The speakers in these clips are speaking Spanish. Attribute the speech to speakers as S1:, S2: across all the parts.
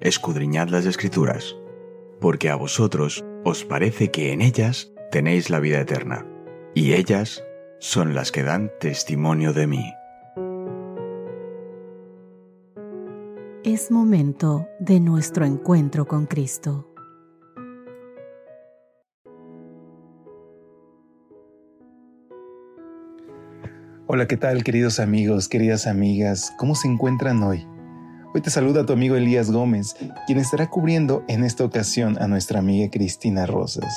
S1: escudriñad las escrituras, porque a vosotros os parece que en ellas tenéis la vida eterna, y ellas son las que dan testimonio de mí.
S2: Es momento de nuestro encuentro con Cristo.
S3: Hola, ¿qué tal queridos amigos, queridas amigas? ¿Cómo se encuentran hoy? Hoy te saluda tu amigo Elías Gómez, quien estará cubriendo en esta ocasión a nuestra amiga Cristina Rosas.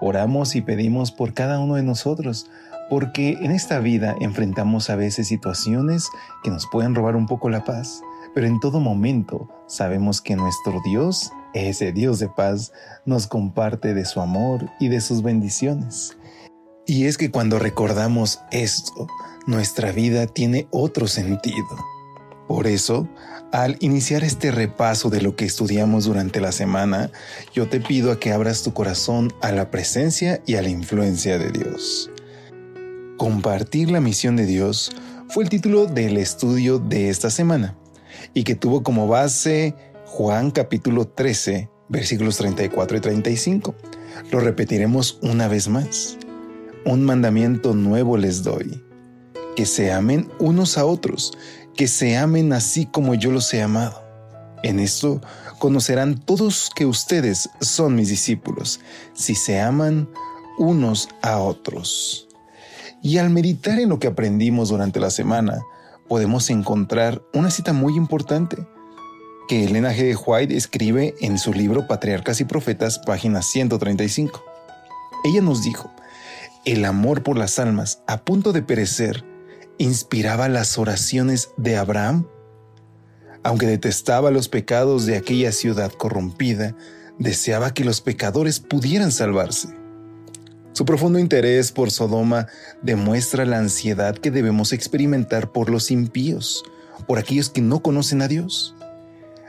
S3: Oramos y pedimos por cada uno de nosotros, porque en esta vida enfrentamos a veces situaciones que nos pueden robar un poco la paz, pero en todo momento sabemos que nuestro Dios, ese Dios de paz, nos comparte de su amor y de sus bendiciones. Y es que cuando recordamos esto, nuestra vida tiene otro sentido. Por eso, al iniciar este repaso de lo que estudiamos durante la semana, yo te pido a que abras tu corazón a la presencia y a la influencia de Dios. Compartir la misión de Dios fue el título del estudio de esta semana y que tuvo como base Juan capítulo 13, versículos 34 y 35. Lo repetiremos una vez más un mandamiento nuevo les doy, que se amen unos a otros, que se amen así como yo los he amado. En esto conocerán todos que ustedes son mis discípulos, si se aman unos a otros. Y al meditar en lo que aprendimos durante la semana, podemos encontrar una cita muy importante que Elena G. White escribe en su libro Patriarcas y Profetas, página 135. Ella nos dijo, el amor por las almas a punto de perecer inspiraba las oraciones de Abraham. Aunque detestaba los pecados de aquella ciudad corrompida, deseaba que los pecadores pudieran salvarse. Su profundo interés por Sodoma demuestra la ansiedad que debemos experimentar por los impíos, por aquellos que no conocen a Dios.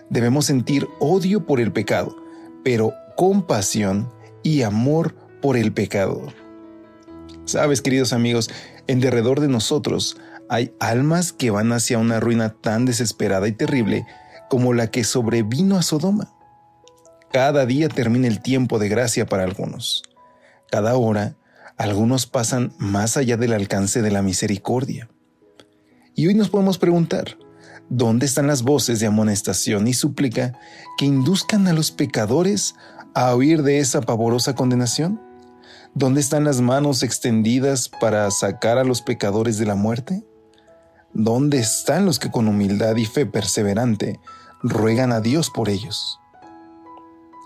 S3: Debemos sentir odio por el pecado, pero compasión y amor por el pecador. Sabes, queridos amigos, en derredor de nosotros hay almas que van hacia una ruina tan desesperada y terrible como la que sobrevino a Sodoma. Cada día termina el tiempo de gracia para algunos. Cada hora, algunos pasan más allá del alcance de la misericordia. Y hoy nos podemos preguntar, ¿dónde están las voces de amonestación y súplica que induzcan a los pecadores a huir de esa pavorosa condenación? ¿Dónde están las manos extendidas para sacar a los pecadores de la muerte? ¿Dónde están los que con humildad y fe perseverante ruegan a Dios por ellos?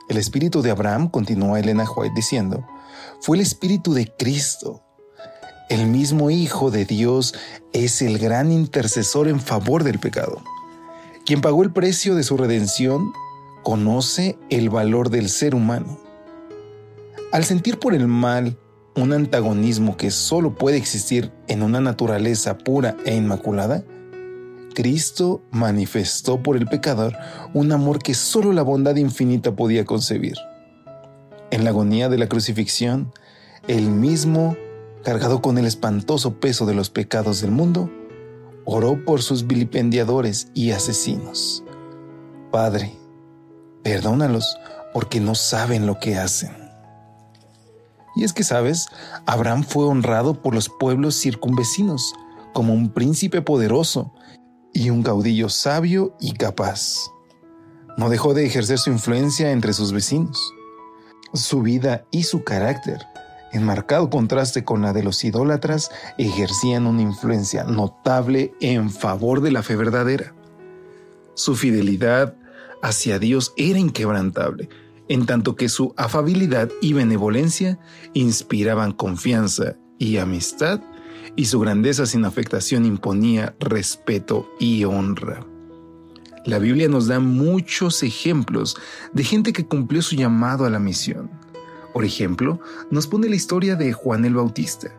S3: El espíritu de Abraham, continúa Elena White diciendo, fue el espíritu de Cristo. El mismo Hijo de Dios es el gran intercesor en favor del pecado. Quien pagó el precio de su redención conoce el valor del ser humano al sentir por el mal un antagonismo que solo puede existir en una naturaleza pura e inmaculada, Cristo manifestó por el pecador un amor que solo la bondad infinita podía concebir. En la agonía de la crucifixión, él mismo, cargado con el espantoso peso de los pecados del mundo, oró por sus vilipendiadores y asesinos. Padre, perdónalos porque no saben lo que hacen. Y es que, sabes, Abraham fue honrado por los pueblos circunvecinos como un príncipe poderoso y un caudillo sabio y capaz. No dejó de ejercer su influencia entre sus vecinos. Su vida y su carácter, en marcado contraste con la de los idólatras, ejercían una influencia notable en favor de la fe verdadera. Su fidelidad hacia Dios era inquebrantable en tanto que su afabilidad y benevolencia inspiraban confianza y amistad, y su grandeza sin afectación imponía respeto y honra. La Biblia nos da muchos ejemplos de gente que cumplió su llamado a la misión. Por ejemplo, nos pone la historia de Juan el Bautista,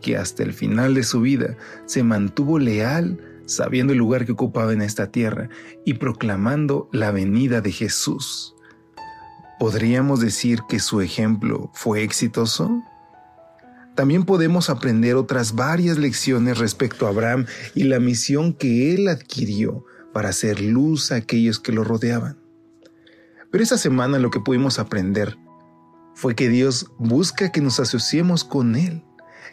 S3: que hasta el final de su vida se mantuvo leal sabiendo el lugar que ocupaba en esta tierra y proclamando la venida de Jesús. ¿Podríamos decir que su ejemplo fue exitoso? También podemos aprender otras varias lecciones respecto a Abraham y la misión que él adquirió para hacer luz a aquellos que lo rodeaban. Pero esa semana lo que pudimos aprender fue que Dios busca que nos asociemos con Él.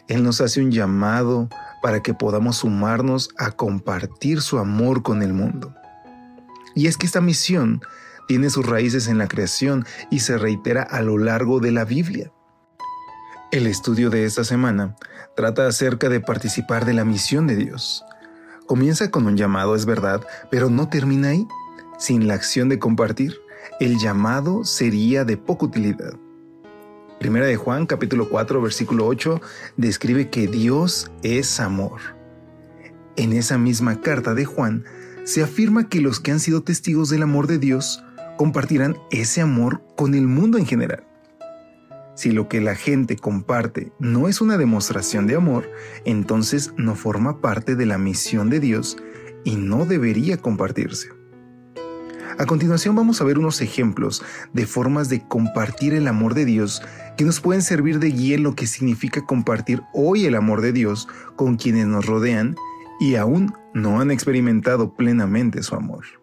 S3: Él nos hace un llamado para que podamos sumarnos a compartir su amor con el mundo. Y es que esta misión tiene sus raíces en la creación y se reitera a lo largo de la Biblia. El estudio de esta semana trata acerca de participar de la misión de Dios. Comienza con un llamado, es verdad, pero no termina ahí. Sin la acción de compartir, el llamado sería de poca utilidad. Primera de Juan capítulo 4 versículo 8 describe que Dios es amor. En esa misma carta de Juan se afirma que los que han sido testigos del amor de Dios compartirán ese amor con el mundo en general. Si lo que la gente comparte no es una demostración de amor, entonces no forma parte de la misión de Dios y no debería compartirse. A continuación vamos a ver unos ejemplos de formas de compartir el amor de Dios que nos pueden servir de guía en lo que significa compartir hoy el amor de Dios con quienes nos rodean y aún no han experimentado plenamente su amor.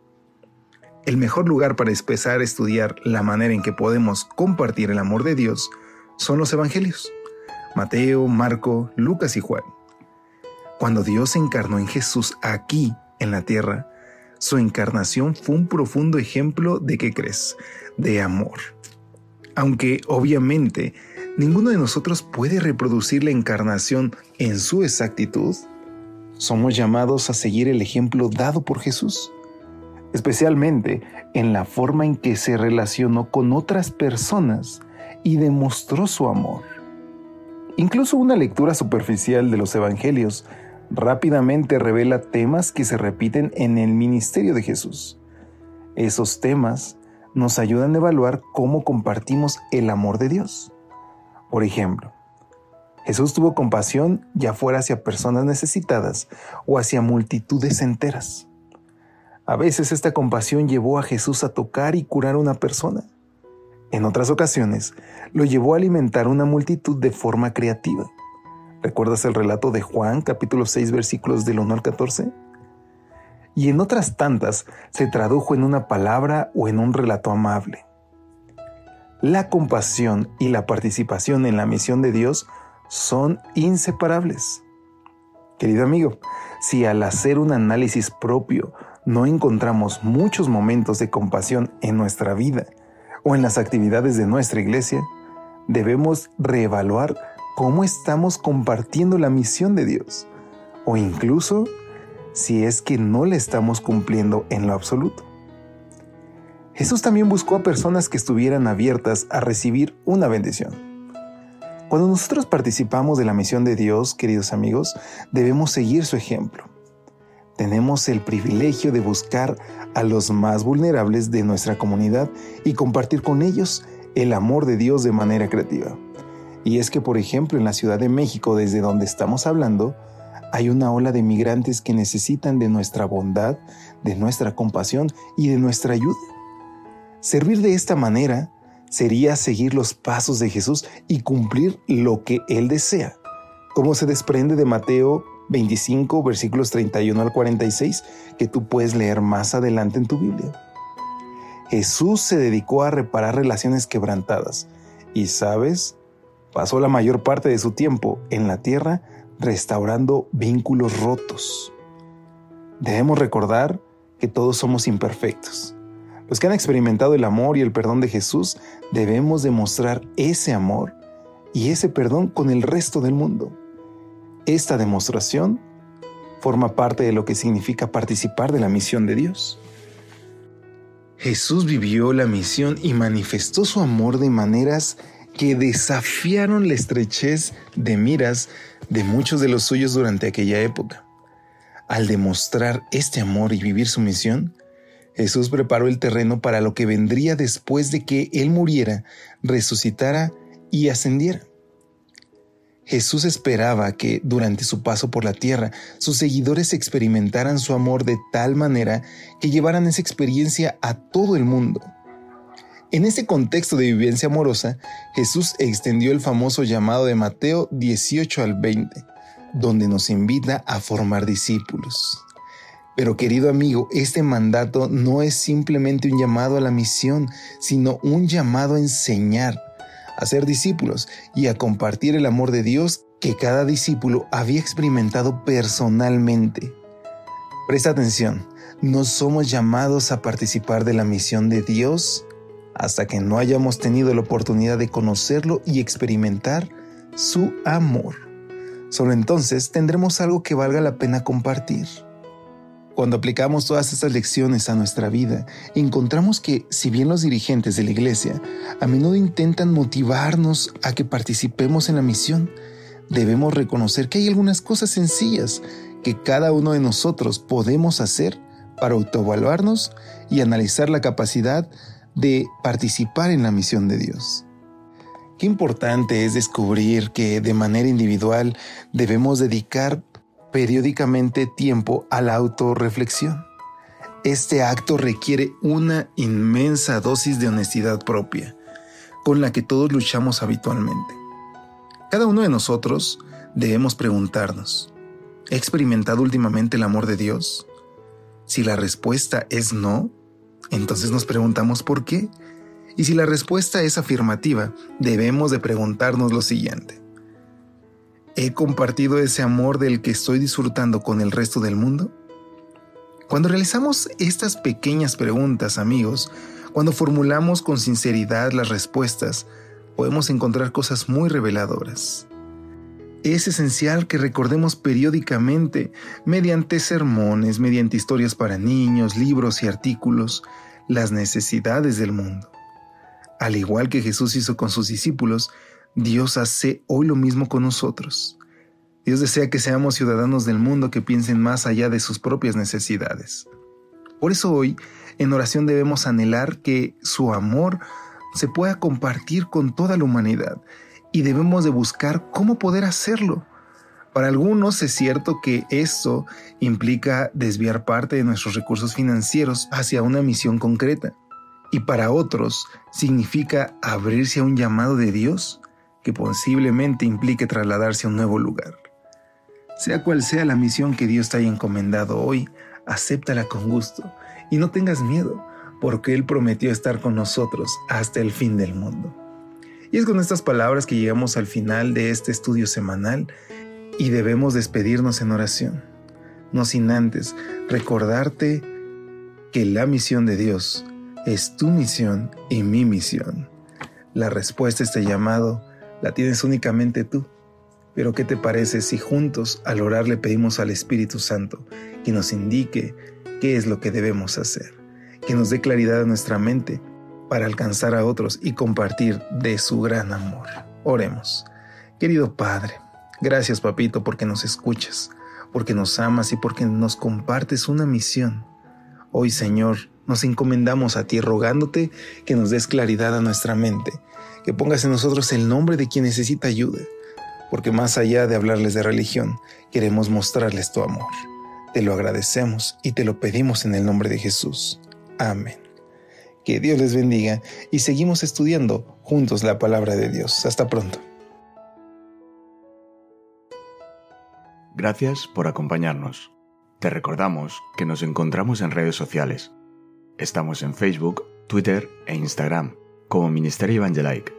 S3: El mejor lugar para empezar a estudiar la manera en que podemos compartir el amor de Dios son los evangelios, Mateo, Marco, Lucas y Juan. Cuando Dios se encarnó en Jesús aquí en la tierra, su encarnación fue un profundo ejemplo de qué crees, de amor. Aunque obviamente ninguno de nosotros puede reproducir la encarnación en su exactitud, somos llamados a seguir el ejemplo dado por Jesús, especialmente en la forma en que se relacionó con otras personas y demostró su amor. Incluso una lectura superficial de los Evangelios rápidamente revela temas que se repiten en el ministerio de Jesús. Esos temas nos ayudan a evaluar cómo compartimos el amor de Dios. Por ejemplo, Jesús tuvo compasión ya fuera hacia personas necesitadas o hacia multitudes enteras. A veces esta compasión llevó a Jesús a tocar y curar a una persona. En otras ocasiones, lo llevó a alimentar una multitud de forma creativa. ¿Recuerdas el relato de Juan capítulo 6 versículos del 1 al 14? Y en otras tantas se tradujo en una palabra o en un relato amable. La compasión y la participación en la misión de Dios son inseparables. Querido amigo, si al hacer un análisis propio no encontramos muchos momentos de compasión en nuestra vida o en las actividades de nuestra iglesia, debemos reevaluar cómo estamos compartiendo la misión de Dios o incluso si es que no le estamos cumpliendo en lo absoluto. Jesús también buscó a personas que estuvieran abiertas a recibir una bendición. Cuando nosotros participamos de la misión de Dios, queridos amigos, debemos seguir su ejemplo. Tenemos el privilegio de buscar a los más vulnerables de nuestra comunidad y compartir con ellos el amor de Dios de manera creativa. Y es que, por ejemplo, en la Ciudad de México, desde donde estamos hablando, hay una ola de migrantes que necesitan de nuestra bondad, de nuestra compasión y de nuestra ayuda. Servir de esta manera sería seguir los pasos de Jesús y cumplir lo que Él desea, como se desprende de Mateo 25, versículos 31 al 46, que tú puedes leer más adelante en tu Biblia. Jesús se dedicó a reparar relaciones quebrantadas y, ¿sabes? Pasó la mayor parte de su tiempo en la tierra restaurando vínculos rotos. Debemos recordar que todos somos imperfectos. Los que han experimentado el amor y el perdón de Jesús debemos demostrar ese amor y ese perdón con el resto del mundo. Esta demostración forma parte de lo que significa participar de la misión de Dios. Jesús vivió la misión y manifestó su amor de maneras que desafiaron la estrechez de miras de muchos de los suyos durante aquella época. Al demostrar este amor y vivir su misión, Jesús preparó el terreno para lo que vendría después de que Él muriera, resucitara y ascendiera. Jesús esperaba que durante su paso por la tierra sus seguidores experimentaran su amor de tal manera que llevaran esa experiencia a todo el mundo. En este contexto de vivencia amorosa, Jesús extendió el famoso llamado de Mateo 18 al 20, donde nos invita a formar discípulos. Pero querido amigo, este mandato no es simplemente un llamado a la misión, sino un llamado a enseñar, a ser discípulos y a compartir el amor de Dios que cada discípulo había experimentado personalmente. Presta atención, no somos llamados a participar de la misión de Dios hasta que no hayamos tenido la oportunidad de conocerlo y experimentar su amor. Solo entonces tendremos algo que valga la pena compartir. Cuando aplicamos todas estas lecciones a nuestra vida, encontramos que, si bien los dirigentes de la Iglesia a menudo intentan motivarnos a que participemos en la misión, debemos reconocer que hay algunas cosas sencillas que cada uno de nosotros podemos hacer para autoevaluarnos y analizar la capacidad de participar en la misión de Dios. Qué importante es descubrir que de manera individual debemos dedicar periódicamente tiempo a la autorreflexión. Este acto requiere una inmensa dosis de honestidad propia, con la que todos luchamos habitualmente. Cada uno de nosotros debemos preguntarnos, ¿he experimentado últimamente el amor de Dios? Si la respuesta es no, entonces nos preguntamos por qué. Y si la respuesta es afirmativa, debemos de preguntarnos lo siguiente. ¿He compartido ese amor del que estoy disfrutando con el resto del mundo? Cuando realizamos estas pequeñas preguntas, amigos, cuando formulamos con sinceridad las respuestas, podemos encontrar cosas muy reveladoras. Es esencial que recordemos periódicamente, mediante sermones, mediante historias para niños, libros y artículos, las necesidades del mundo. Al igual que Jesús hizo con sus discípulos, Dios hace hoy lo mismo con nosotros. Dios desea que seamos ciudadanos del mundo que piensen más allá de sus propias necesidades. Por eso hoy, en oración debemos anhelar que su amor se pueda compartir con toda la humanidad y debemos de buscar cómo poder hacerlo. Para algunos es cierto que esto implica desviar parte de nuestros recursos financieros hacia una misión concreta. Y para otros significa abrirse a un llamado de Dios que posiblemente implique trasladarse a un nuevo lugar. Sea cual sea la misión que Dios te haya encomendado hoy, acéptala con gusto y no tengas miedo, porque Él prometió estar con nosotros hasta el fin del mundo. Y es con estas palabras que llegamos al final de este estudio semanal y debemos despedirnos en oración, no sin antes recordarte que la misión de Dios es tu misión y mi misión. La respuesta a este llamado la tienes únicamente tú. Pero ¿qué te parece si juntos al orar le pedimos al Espíritu Santo que nos indique qué es lo que debemos hacer, que nos dé claridad a nuestra mente para alcanzar a otros y compartir de su gran amor? Oremos. Querido Padre, gracias papito porque nos escuchas, porque nos amas y porque nos compartes una misión. Hoy Señor, nos encomendamos a ti rogándote que nos des claridad a nuestra mente que pongas en nosotros el nombre de quien necesita ayuda, porque más allá de hablarles de religión, queremos mostrarles tu amor. Te lo agradecemos y te lo pedimos en el nombre de Jesús. Amén. Que Dios les bendiga y seguimos estudiando juntos la palabra de Dios. Hasta pronto.
S1: Gracias por acompañarnos. Te recordamos que nos encontramos en redes sociales. Estamos en Facebook, Twitter e Instagram como Ministerio Evangelike.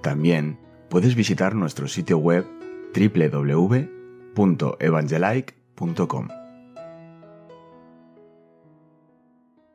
S1: También puedes visitar nuestro sitio web www.evangelike.com.